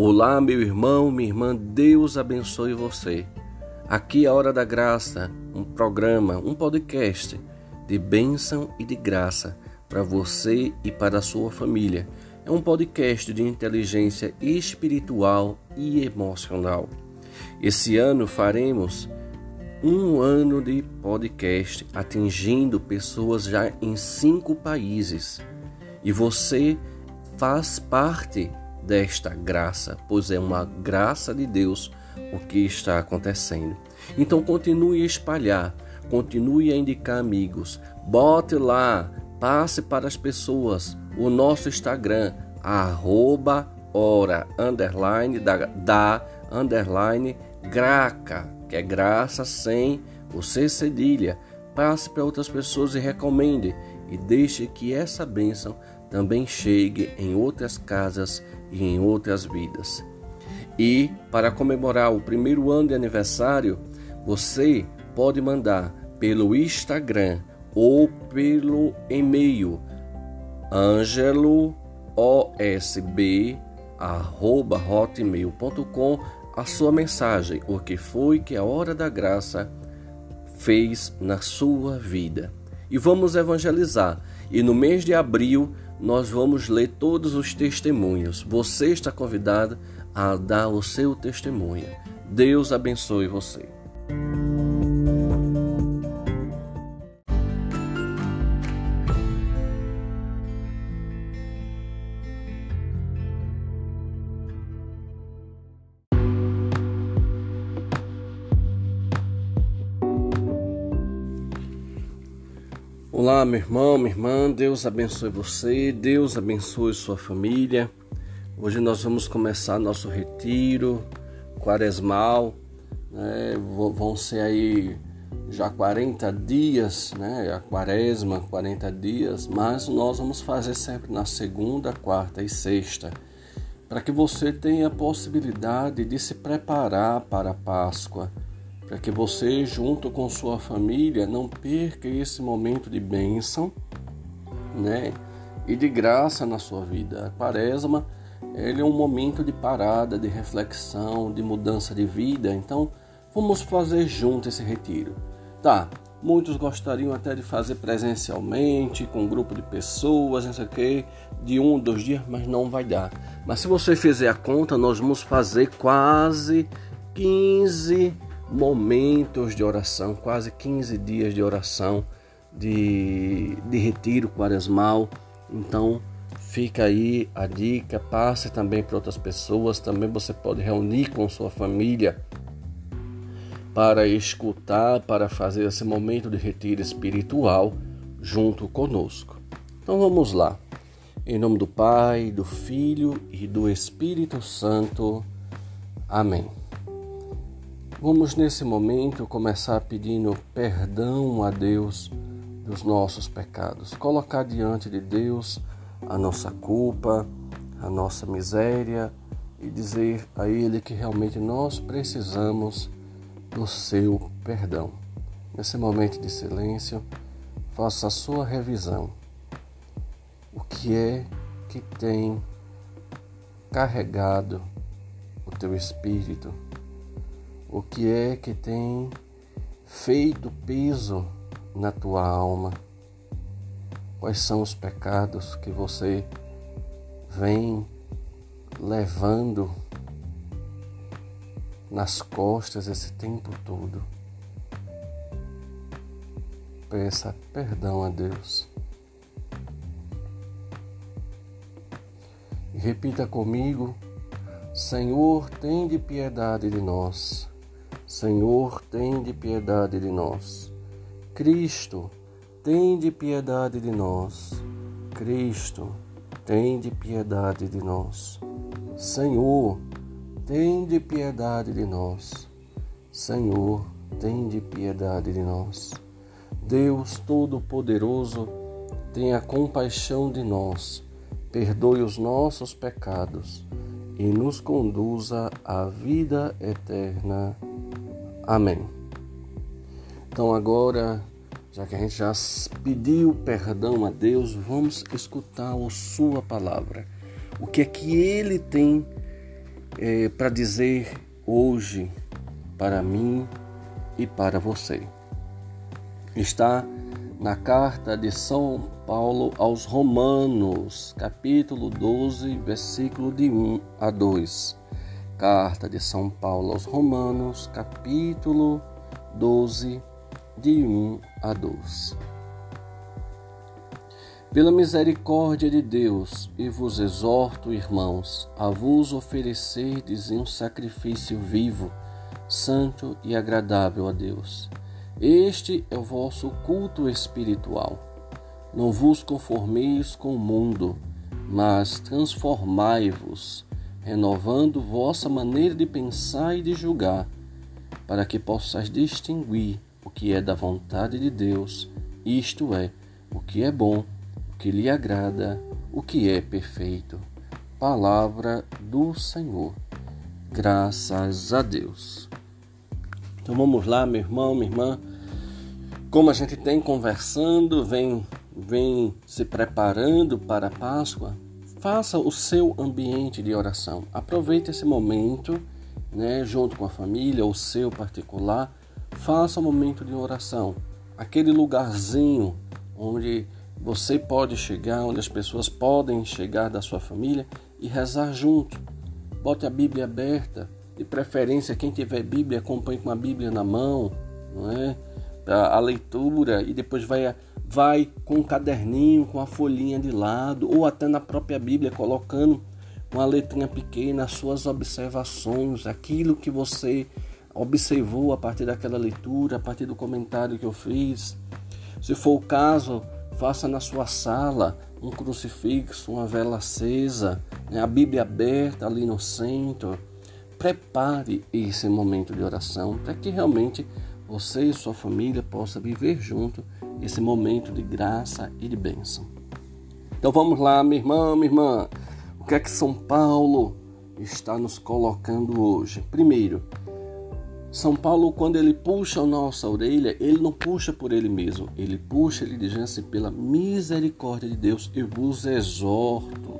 Olá, meu irmão, minha irmã, Deus abençoe você. Aqui é a Hora da Graça, um programa, um podcast de bênção e de graça para você e para a sua família. É um podcast de inteligência espiritual e emocional. Esse ano faremos um ano de podcast atingindo pessoas já em cinco países. E você faz parte desta graça, pois é uma graça de Deus o que está acontecendo. Então continue a espalhar, continue a indicar amigos, bote lá, passe para as pessoas o nosso Instagram, arroba hora, underline, da, da underline, graca, que é graça sem o C cedilha. Passe para outras pessoas e recomende e deixe que essa bênção também chegue em outras casas e em outras vidas. E para comemorar o primeiro ano de aniversário, você pode mandar pelo Instagram ou pelo e-mail angeloosb@hotmail.com a sua mensagem, o que foi que a hora da graça fez na sua vida. E vamos evangelizar. E no mês de abril nós vamos ler todos os testemunhos. Você está convidado a dar o seu testemunho. Deus abençoe você. Olá, meu irmão, minha irmã, Deus abençoe você, Deus abençoe sua família. Hoje nós vamos começar nosso retiro quaresmal, né? vão ser aí já 40 dias, né? A quaresma, 40 dias, mas nós vamos fazer sempre na segunda, quarta e sexta, para que você tenha a possibilidade de se preparar para a Páscoa para que você, junto com sua família, não perca esse momento de bênção, né? E de graça na sua vida. A quaresma, ele é um momento de parada, de reflexão, de mudança de vida. Então, vamos fazer junto esse retiro. Tá, muitos gostariam até de fazer presencialmente, com um grupo de pessoas, não sei o que, de um, dois dias, mas não vai dar. Mas se você fizer a conta, nós vamos fazer quase 15 momentos de oração, quase 15 dias de oração, de, de retiro quaresmal. Então, fica aí a dica, passe também para outras pessoas. Também você pode reunir com sua família para escutar, para fazer esse momento de retiro espiritual junto conosco. Então vamos lá. Em nome do Pai, do Filho e do Espírito Santo. Amém. Vamos nesse momento começar pedindo perdão a Deus dos nossos pecados, colocar diante de Deus a nossa culpa, a nossa miséria e dizer a Ele que realmente nós precisamos do seu perdão. Nesse momento de silêncio, faça a sua revisão. O que é que tem carregado o teu espírito? O que é que tem feito peso na tua alma? Quais são os pecados que você vem levando nas costas esse tempo todo? Peça perdão a Deus. E repita comigo: Senhor, tem de piedade de nós. Senhor, tem de piedade de nós. Cristo, tem de piedade de nós. Cristo, tem de piedade de nós. Senhor, tem de piedade de nós. Senhor, tem de piedade de nós. Deus Todo-Poderoso, tenha compaixão de nós, perdoe os nossos pecados e nos conduza à vida eterna. Amém. Então agora, já que a gente já pediu perdão a Deus, vamos escutar a sua palavra. O que é que ele tem é, para dizer hoje para mim e para você. Está na carta de São Paulo aos Romanos, capítulo 12, versículo de 1 a 2. Carta de São Paulo aos Romanos, capítulo 12, de 1 a 2. Pela misericórdia de Deus, e vos exorto, irmãos, a vos oferecerdes um sacrifício vivo, santo e agradável a Deus. Este é o vosso culto espiritual. Não vos conformeis com o mundo, mas transformai-vos, renovando vossa maneira de pensar e de julgar, para que possais distinguir o que é da vontade de Deus, isto é, o que é bom que lhe agrada, o que é perfeito. Palavra do Senhor. Graças a Deus. Então vamos lá, meu irmão, minha irmã. Como a gente tem conversando, vem, vem se preparando para a Páscoa, faça o seu ambiente de oração. Aproveite esse momento, né, junto com a família, o seu particular, faça o um momento de oração. Aquele lugarzinho onde você pode chegar onde as pessoas podem chegar da sua família e rezar junto. Bote a Bíblia aberta, de preferência quem tiver Bíblia acompanhe com a Bíblia na mão, não é? A leitura e depois vai vai com um caderninho, com a folhinha de lado ou até na própria Bíblia colocando uma letrinha pequena as suas observações, aquilo que você observou a partir daquela leitura, a partir do comentário que eu fiz. Se for o caso, Faça na sua sala um crucifixo, uma vela acesa, né? a Bíblia aberta ali no centro. Prepare esse momento de oração para que realmente você e sua família possam viver junto esse momento de graça e de bênção. Então vamos lá, minha irmã, minha irmã. O que é que São Paulo está nos colocando hoje? Primeiro, são Paulo, quando ele puxa a nossa orelha, ele não puxa por ele mesmo, ele puxa, ele diz assim, pela misericórdia de Deus, eu vos exorto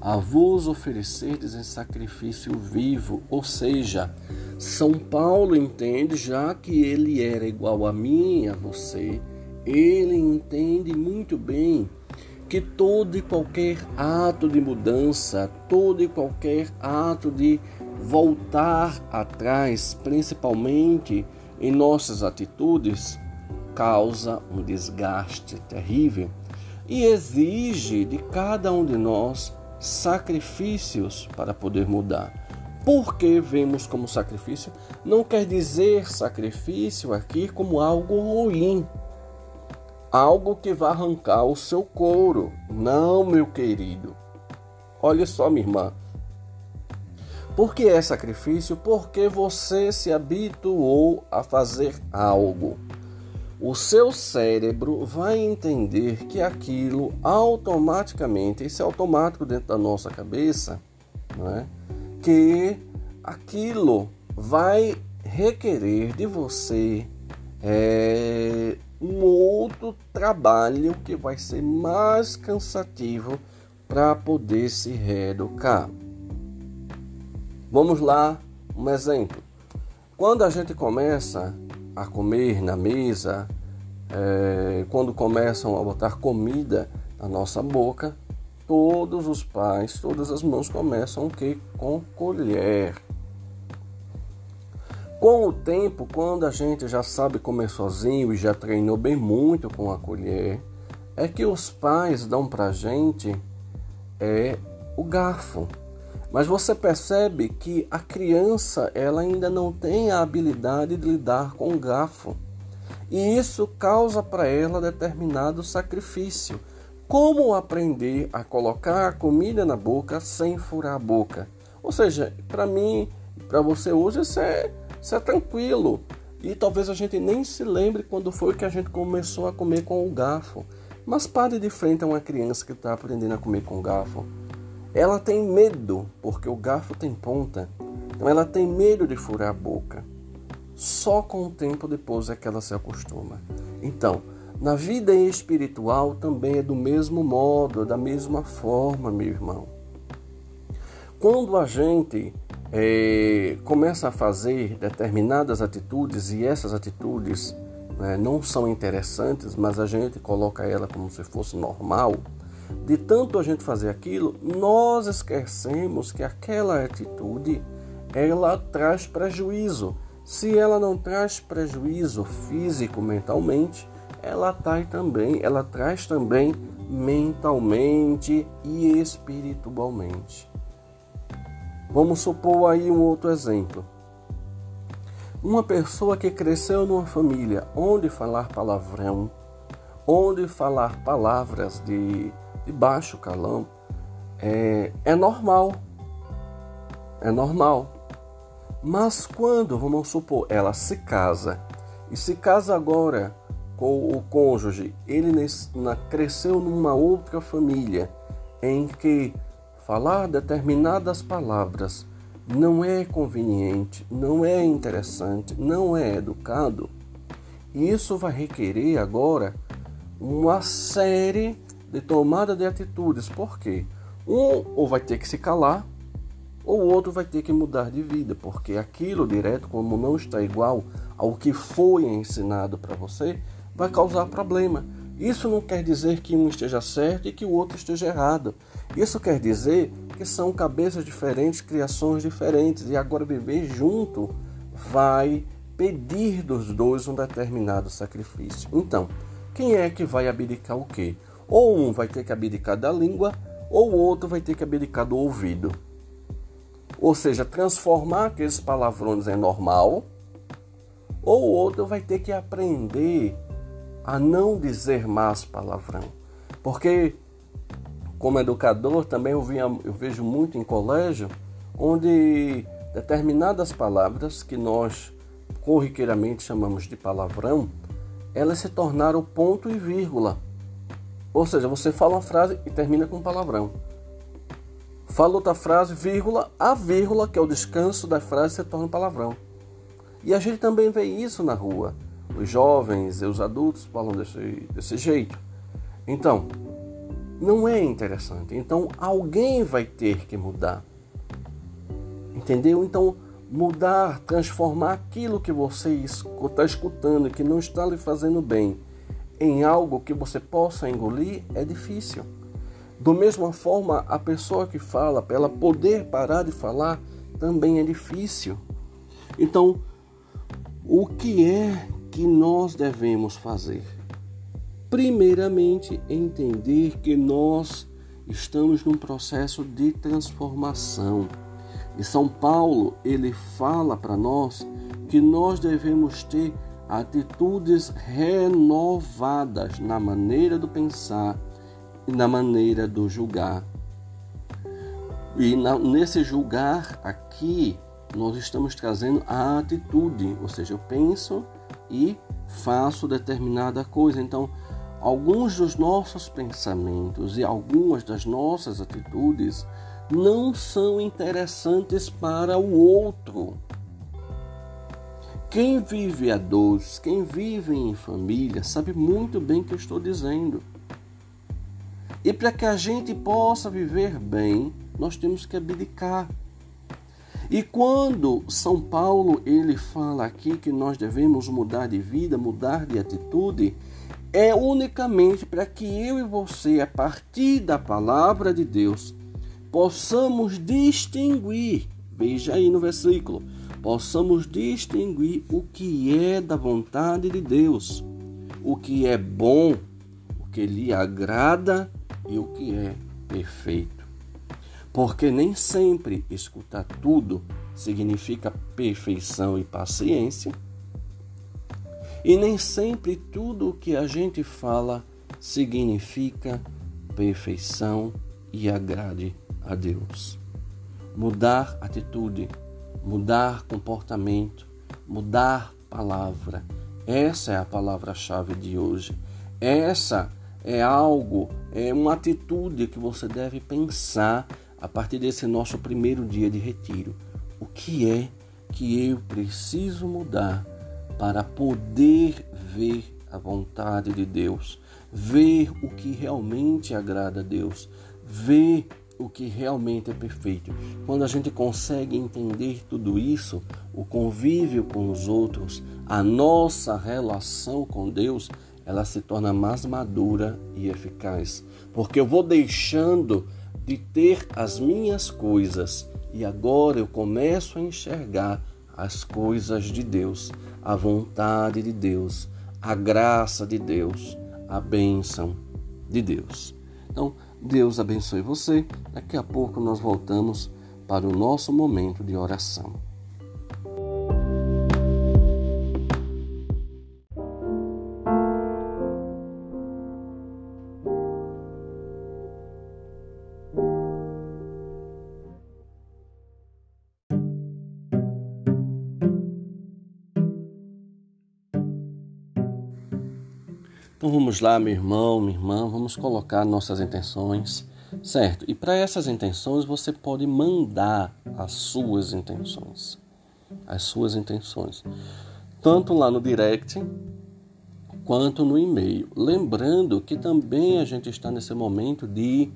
a vos oferecerdes em sacrifício vivo. Ou seja, São Paulo entende, já que ele era igual a mim e a você, ele entende muito bem que todo e qualquer ato de mudança, todo e qualquer ato de voltar atrás, principalmente em nossas atitudes, causa um desgaste terrível e exige de cada um de nós sacrifícios para poder mudar. Porque vemos como sacrifício, não quer dizer sacrifício aqui como algo ruim, algo que vai arrancar o seu couro. Não, meu querido. Olha só, minha irmã, por que é sacrifício? Porque você se habituou a fazer algo. O seu cérebro vai entender que aquilo automaticamente, isso é automático dentro da nossa cabeça, é? que aquilo vai requerer de você é, um outro trabalho que vai ser mais cansativo para poder se reeducar. Vamos lá, um exemplo. Quando a gente começa a comer na mesa, é, quando começam a botar comida na nossa boca, todos os pais, todas as mãos começam o que? Com colher. Com o tempo, quando a gente já sabe comer sozinho e já treinou bem muito com a colher, é que os pais dão pra gente é o garfo. Mas você percebe que a criança ela ainda não tem a habilidade de lidar com o garfo. E isso causa para ela determinado sacrifício. Como aprender a colocar a comida na boca sem furar a boca? Ou seja, para mim, para você hoje, isso é, isso é tranquilo. E talvez a gente nem se lembre quando foi que a gente começou a comer com o garfo. Mas pare de frente a uma criança que está aprendendo a comer com o garfo. Ela tem medo, porque o garfo tem ponta. Então ela tem medo de furar a boca. Só com o tempo depois é que ela se acostuma. Então, na vida espiritual também é do mesmo modo, da mesma forma, meu irmão. Quando a gente é, começa a fazer determinadas atitudes e essas atitudes né, não são interessantes, mas a gente coloca ela como se fosse normal, de tanto a gente fazer aquilo, nós esquecemos que aquela atitude ela traz prejuízo. Se ela não traz prejuízo físico mentalmente, ela traz também, ela traz também mentalmente e espiritualmente. Vamos supor aí um outro exemplo. Uma pessoa que cresceu numa família onde falar palavrão, onde falar palavras de, de baixo calão, é, é normal. É normal. Mas quando, vamos supor, ela se casa e se casa agora com o cônjuge, ele cresceu numa outra família em que falar determinadas palavras não é conveniente, não é interessante, não é educado, isso vai requerer agora uma série de tomada de atitudes. Por quê? Um ou vai ter que se calar, ou o outro vai ter que mudar de vida, porque aquilo direto, como não está igual ao que foi ensinado para você, vai causar problema. Isso não quer dizer que um esteja certo e que o outro esteja errado. Isso quer dizer que são cabeças diferentes, criações diferentes, e agora viver junto vai pedir dos dois um determinado sacrifício. Então, quem é que vai abdicar o quê? Ou um vai ter que abdicar da língua, ou o outro vai ter que abdicar do ouvido. Ou seja, transformar aqueles palavrões em normal, ou o outro vai ter que aprender a não dizer mais palavrão. Porque, como educador, também eu, via, eu vejo muito em colégio, onde determinadas palavras que nós corriqueiramente chamamos de palavrão, elas se tornaram ponto e vírgula. Ou seja, você fala uma frase e termina com um palavrão. Fala outra frase, vírgula, a vírgula, que é o descanso da frase, se torna um palavrão. E a gente também vê isso na rua. Os jovens e os adultos falam desse, desse jeito. Então, não é interessante. Então, alguém vai ter que mudar. Entendeu? Então, mudar, transformar aquilo que você está escutando que não está lhe fazendo bem em algo que você possa engolir é difícil. Do mesma forma, a pessoa que fala, para ela poder parar de falar, também é difícil. Então, o que é que nós devemos fazer? Primeiramente, entender que nós estamos num processo de transformação. E São Paulo, ele fala para nós que nós devemos ter atitudes renovadas na maneira do pensar e na maneira do julgar. E na, nesse julgar aqui, nós estamos trazendo a atitude, ou seja, eu penso e faço determinada coisa. Então, alguns dos nossos pensamentos e algumas das nossas atitudes não são interessantes para o outro. Quem vive a dois, quem vive em família, sabe muito bem o que eu estou dizendo. E para que a gente possa viver bem, nós temos que abdicar. E quando São Paulo ele fala aqui que nós devemos mudar de vida, mudar de atitude, é unicamente para que eu e você, a partir da palavra de Deus, possamos distinguir, veja aí no versículo, possamos distinguir o que é da vontade de Deus, o que é bom, o que lhe agrada e o que é perfeito. Porque nem sempre escutar tudo significa perfeição e paciência, e nem sempre tudo o que a gente fala significa perfeição e agrade a Deus. Mudar atitude, mudar comportamento, mudar palavra. Essa é a palavra-chave de hoje. Essa é algo, é uma atitude que você deve pensar a partir desse nosso primeiro dia de retiro. O que é que eu preciso mudar para poder ver a vontade de Deus, ver o que realmente agrada a Deus, ver o que realmente é perfeito. Quando a gente consegue entender tudo isso, o convívio com os outros, a nossa relação com Deus, ela se torna mais madura e eficaz. Porque eu vou deixando de ter as minhas coisas e agora eu começo a enxergar as coisas de Deus, a vontade de Deus, a graça de Deus, a bênção de Deus. Então, Deus abençoe você. Daqui a pouco nós voltamos para o nosso momento de oração. Vamos lá, meu irmão, minha irmã, vamos colocar nossas intenções, certo? E para essas intenções você pode mandar as suas intenções, as suas intenções, tanto lá no direct quanto no e-mail. Lembrando que também a gente está nesse momento de,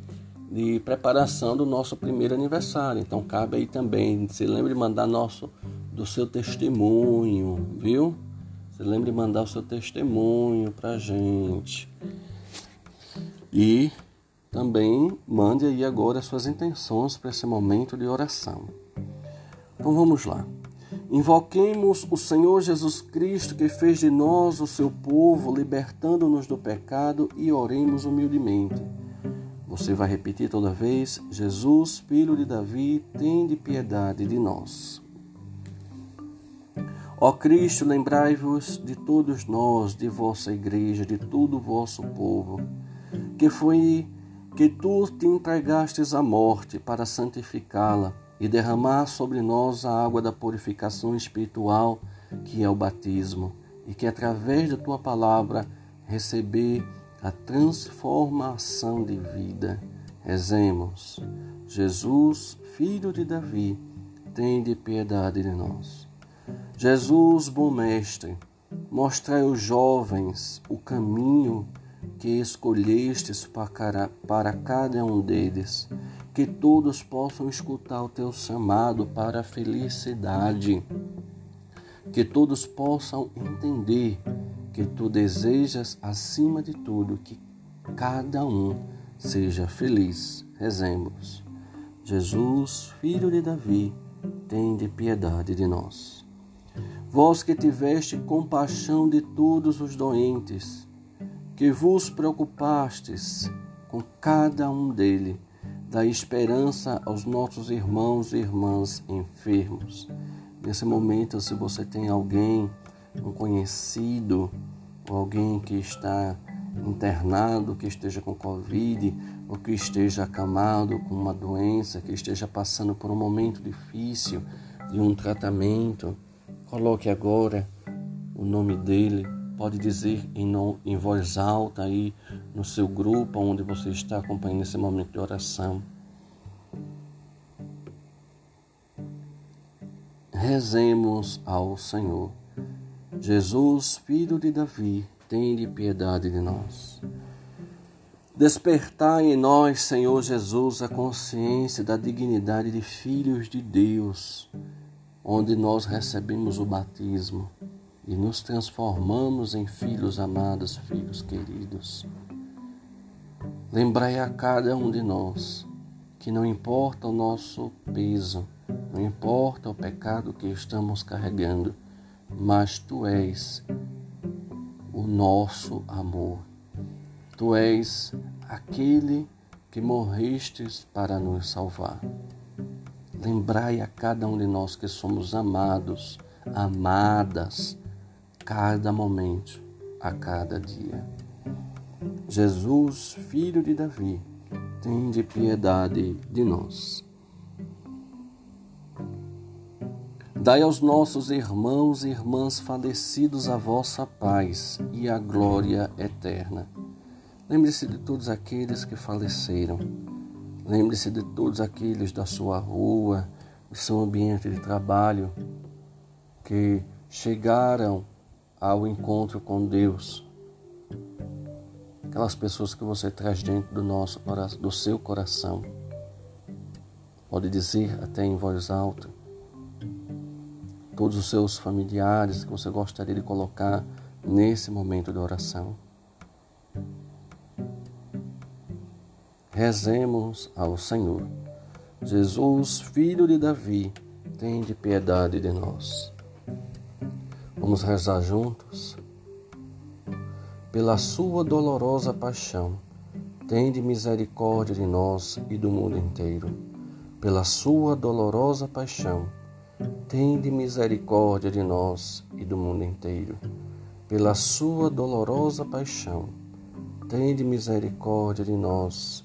de preparação do nosso primeiro aniversário, então cabe aí também, se lembre de mandar nosso do seu testemunho, viu? Você lembre de mandar o seu testemunho para a gente. E também mande aí agora as suas intenções para esse momento de oração. Então vamos lá. Invoquemos o Senhor Jesus Cristo que fez de nós o seu povo, libertando-nos do pecado e oremos humildemente. Você vai repetir toda vez: Jesus, filho de Davi, tem de piedade de nós. Ó Cristo, lembrai-vos de todos nós, de vossa igreja, de todo o vosso povo, que foi que tu te entregastes à morte para santificá-la e derramar sobre nós a água da purificação espiritual, que é o batismo, e que através da tua palavra receber a transformação de vida. Rezemos. Jesus, filho de Davi, tem de piedade de nós. Jesus, bom mestre, mostrai aos jovens o caminho que escolhestes para cada um deles, que todos possam escutar o teu chamado para a felicidade, que todos possam entender que tu desejas, acima de tudo, que cada um seja feliz. Rezemos. Jesus, filho de Davi, tende piedade de nós. Vós que tiveste compaixão de todos os doentes, que vos preocupastes com cada um dele, dá esperança aos nossos irmãos e irmãs enfermos. Nesse momento, se você tem alguém, um conhecido, ou alguém que está internado, que esteja com Covid, ou que esteja acamado com uma doença, que esteja passando por um momento difícil de um tratamento, Coloque agora o nome dele. Pode dizer em, no, em voz alta aí no seu grupo onde você está acompanhando esse momento de oração. Rezemos ao Senhor. Jesus, filho de Davi, de piedade de nós. Despertai em nós, Senhor Jesus, a consciência da dignidade de filhos de Deus onde nós recebemos o batismo e nos transformamos em filhos amados, filhos queridos. Lembrai a cada um de nós que não importa o nosso peso, não importa o pecado que estamos carregando, mas tu és o nosso amor. Tu és aquele que morrestes para nos salvar. Lembrai a cada um de nós que somos amados, amadas, cada momento, a cada dia. Jesus, filho de Davi, tem de piedade de nós. Dai aos nossos irmãos e irmãs falecidos a vossa paz e a glória eterna. Lembre-se de todos aqueles que faleceram Lembre-se de todos aqueles da sua rua, do seu ambiente de trabalho, que chegaram ao encontro com Deus. Aquelas pessoas que você traz dentro do nosso do seu coração. Pode dizer até em voz alta todos os seus familiares que você gostaria de colocar nesse momento de oração. Rezemos ao Senhor. Jesus, filho de Davi, tem de piedade de nós. Vamos rezar juntos? Pela sua dolorosa paixão, tende misericórdia de nós e do mundo inteiro. Pela sua dolorosa paixão, tende misericórdia de nós e do mundo inteiro. Pela sua dolorosa paixão, tende misericórdia de nós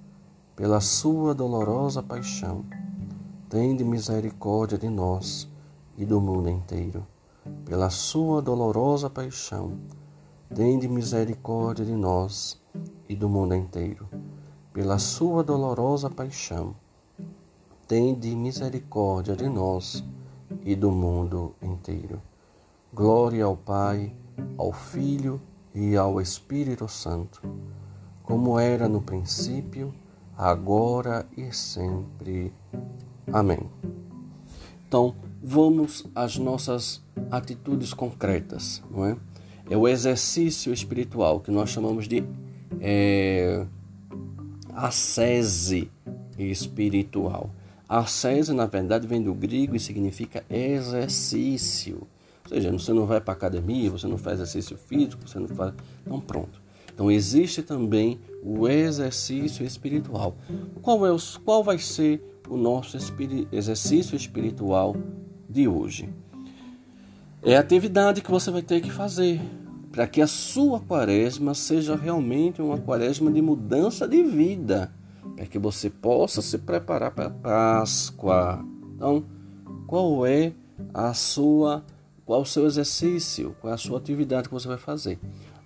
Pela sua dolorosa paixão, tende misericórdia de nós e do mundo inteiro pela sua dolorosa paixão, tende misericórdia de nós e do mundo inteiro. Pela sua dolorosa paixão, tende misericórdia de nós e do mundo inteiro. Glória ao Pai, ao Filho e ao Espírito Santo, como era no princípio, agora e sempre. Amém. Então, vamos às nossas atitudes concretas, não é? É o exercício espiritual que nós chamamos de é, ascese espiritual. Ascese, na verdade, vem do grego e significa exercício. Ou seja, você não vai para academia, você não faz exercício físico, você não faz. Então, pronto. Então, existe também o exercício espiritual. Qual, é o, qual vai ser o nosso exercício espiritual de hoje. É a atividade que você vai ter que fazer para que a sua quaresma seja realmente uma quaresma de mudança de vida, para que você possa se preparar para a Páscoa. Então, qual é a sua qual o seu exercício, qual é a sua atividade que você vai fazer?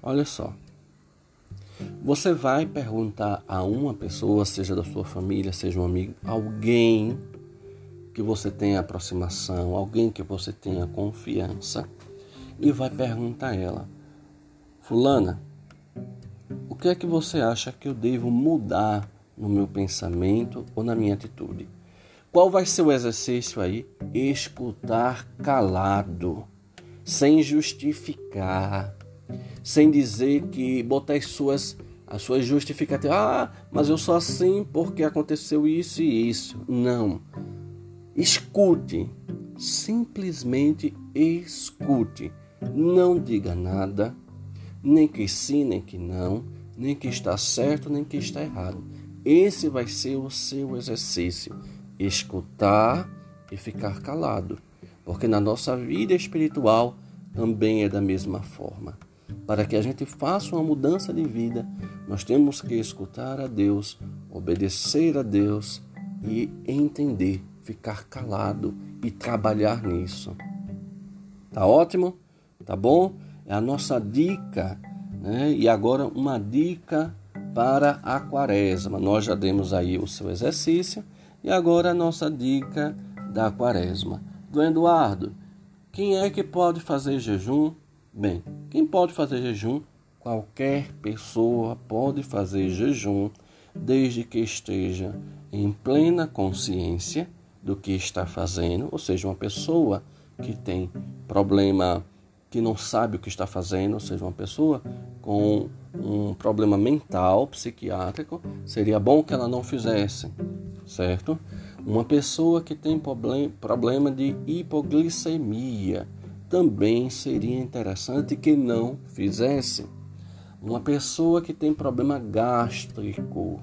Olha só. Você vai perguntar a uma pessoa, seja da sua família, seja um amigo, alguém que você tenha aproximação, alguém que você tenha confiança, e vai perguntar a ela: Fulana, o que é que você acha que eu devo mudar no meu pensamento ou na minha atitude? Qual vai ser o exercício aí? Escutar calado, sem justificar, sem dizer que botar as suas as suas justificativas. Ah, mas eu sou assim porque aconteceu isso e isso. Não. Escute, simplesmente escute. Não diga nada, nem que sim, nem que não, nem que está certo, nem que está errado. Esse vai ser o seu exercício: escutar e ficar calado, porque na nossa vida espiritual também é da mesma forma. Para que a gente faça uma mudança de vida, nós temos que escutar a Deus, obedecer a Deus e entender ficar calado e trabalhar nisso. Tá ótimo? Tá bom? É a nossa dica, né? E agora uma dica para a quaresma. Nós já demos aí o seu exercício e agora a nossa dica da quaresma. Do Eduardo, quem é que pode fazer jejum? Bem, quem pode fazer jejum? Qualquer pessoa pode fazer jejum desde que esteja em plena consciência do que está fazendo, ou seja, uma pessoa que tem problema, que não sabe o que está fazendo, ou seja, uma pessoa com um problema mental, psiquiátrico, seria bom que ela não fizesse, certo? Uma pessoa que tem problema de hipoglicemia, também seria interessante que não fizesse. Uma pessoa que tem problema gástrico,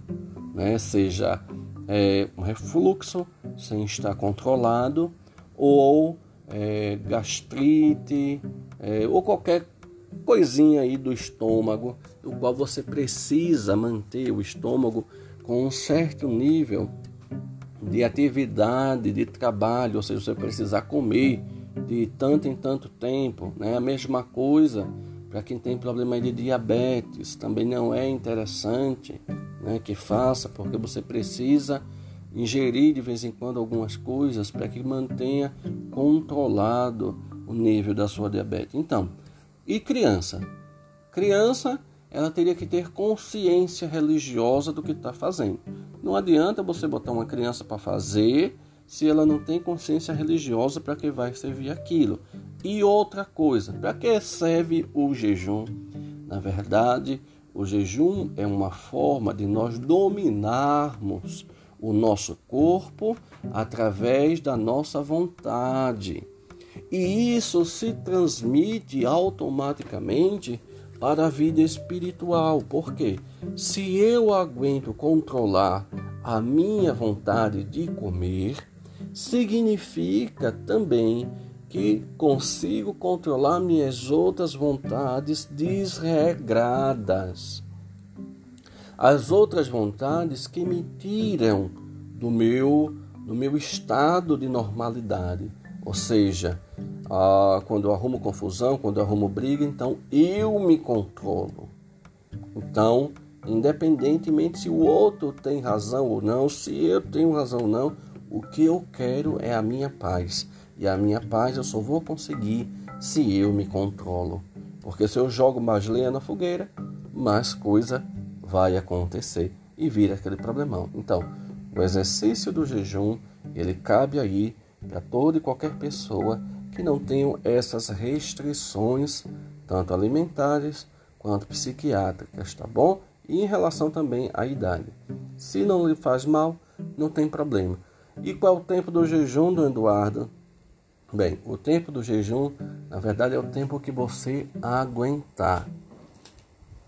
né, seja é, um refluxo sem estar controlado ou é, gastrite é, ou qualquer coisinha aí do estômago, do qual você precisa manter o estômago com um certo nível de atividade, de trabalho, ou seja, você precisar comer de tanto em tanto tempo, né? A mesma coisa para quem tem problema de diabetes, também não é interessante, né, que faça, porque você precisa ingerir de vez em quando algumas coisas para que mantenha controlado o nível da sua diabetes. Então, e criança? Criança, ela teria que ter consciência religiosa do que está fazendo. Não adianta você botar uma criança para fazer se ela não tem consciência religiosa para que vai servir aquilo. E outra coisa, para que serve o jejum? Na verdade, o jejum é uma forma de nós dominarmos o nosso corpo através da nossa vontade. E isso se transmite automaticamente para a vida espiritual. Porque se eu aguento controlar a minha vontade de comer, significa também que consigo controlar minhas outras vontades desregradas. As outras vontades que me tiram do meu, do meu estado de normalidade. Ou seja, ah, quando eu arrumo confusão, quando eu arrumo briga, então eu me controlo. Então, independentemente se o outro tem razão ou não, se eu tenho razão ou não, o que eu quero é a minha paz. E a minha paz eu só vou conseguir se eu me controlo. Porque se eu jogo mais lenha na fogueira, mais coisa vai acontecer e vira aquele problemão. Então, o exercício do jejum, ele cabe aí para toda e qualquer pessoa que não tenha essas restrições, tanto alimentares quanto psiquiátricas, tá bom? E em relação também à idade. Se não lhe faz mal, não tem problema. E qual é o tempo do jejum do Eduardo? Bem, o tempo do jejum, na verdade, é o tempo que você aguentar,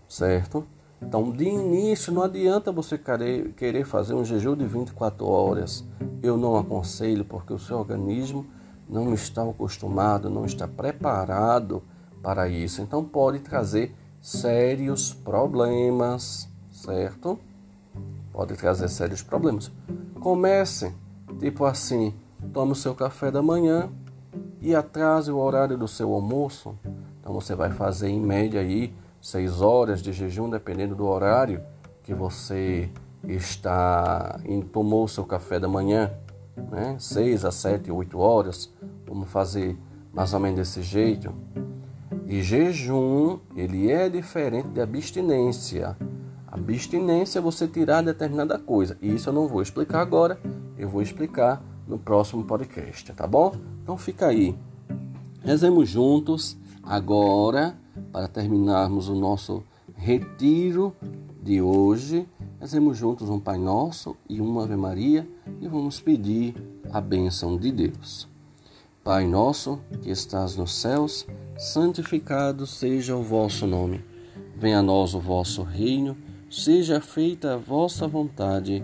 certo? Então, de início, não adianta você querer fazer um jejum de 24 horas. Eu não aconselho, porque o seu organismo não está acostumado, não está preparado para isso. Então, pode trazer sérios problemas, certo? Pode trazer sérios problemas. Comece, tipo assim, tome o seu café da manhã, e atrase o horário do seu almoço. Então você vai fazer em média aí seis horas de jejum, dependendo do horário que você está tomou o seu café da manhã, né? Seis a sete, oito horas. Vamos fazer mais ou menos desse jeito. E jejum, ele é diferente de abstinência. Abstinência é você tirar determinada coisa. E isso eu não vou explicar agora, eu vou explicar no próximo podcast, tá bom? Então fica aí. Rezemos juntos agora para terminarmos o nosso retiro de hoje. Rezemos juntos um Pai Nosso e uma Ave Maria e vamos pedir a bênção de Deus. Pai nosso que estás nos céus, santificado seja o vosso nome. Venha a nós o vosso reino, seja feita a vossa vontade,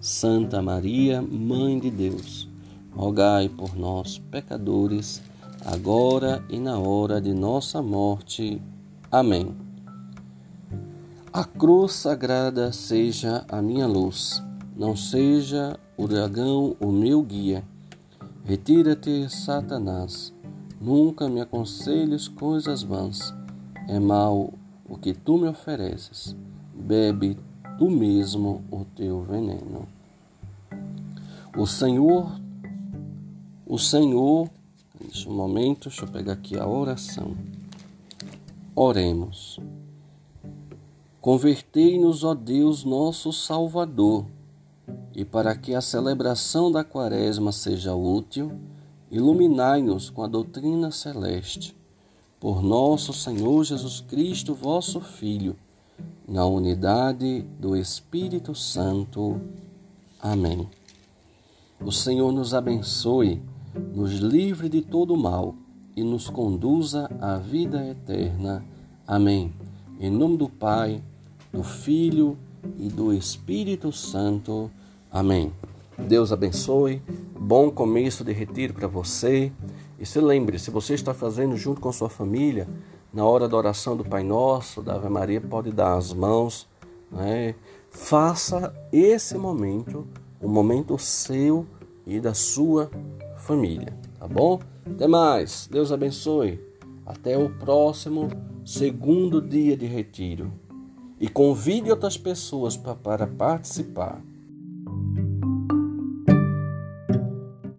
Santa Maria, Mãe de Deus rogai por nós, pecadores, agora e na hora de nossa morte. Amém. A cruz sagrada seja a minha luz, não seja o dragão o meu guia. Retira-te, Satanás, nunca me aconselhes coisas vãs. É mal o que tu me ofereces, bebe tu mesmo o teu veneno. O Senhor o Senhor, neste momento, deixa eu pegar aqui a oração. Oremos. Convertei-nos, ó Deus, nosso Salvador, e para que a celebração da Quaresma seja útil, iluminai-nos com a doutrina celeste. Por nosso Senhor Jesus Cristo, vosso Filho, na unidade do Espírito Santo. Amém. O Senhor nos abençoe, nos livre de todo mal e nos conduza à vida eterna. Amém. Em nome do Pai, do Filho e do Espírito Santo. Amém. Deus abençoe. Bom começo de retiro para você. E se lembre, se você está fazendo junto com sua família, na hora da oração do Pai Nosso, da Ave Maria, pode dar as mãos. Né? Faça esse momento o momento seu e da sua família, tá bom? Até mais. Deus abençoe. Até o próximo segundo dia de retiro. E convide outras pessoas para participar.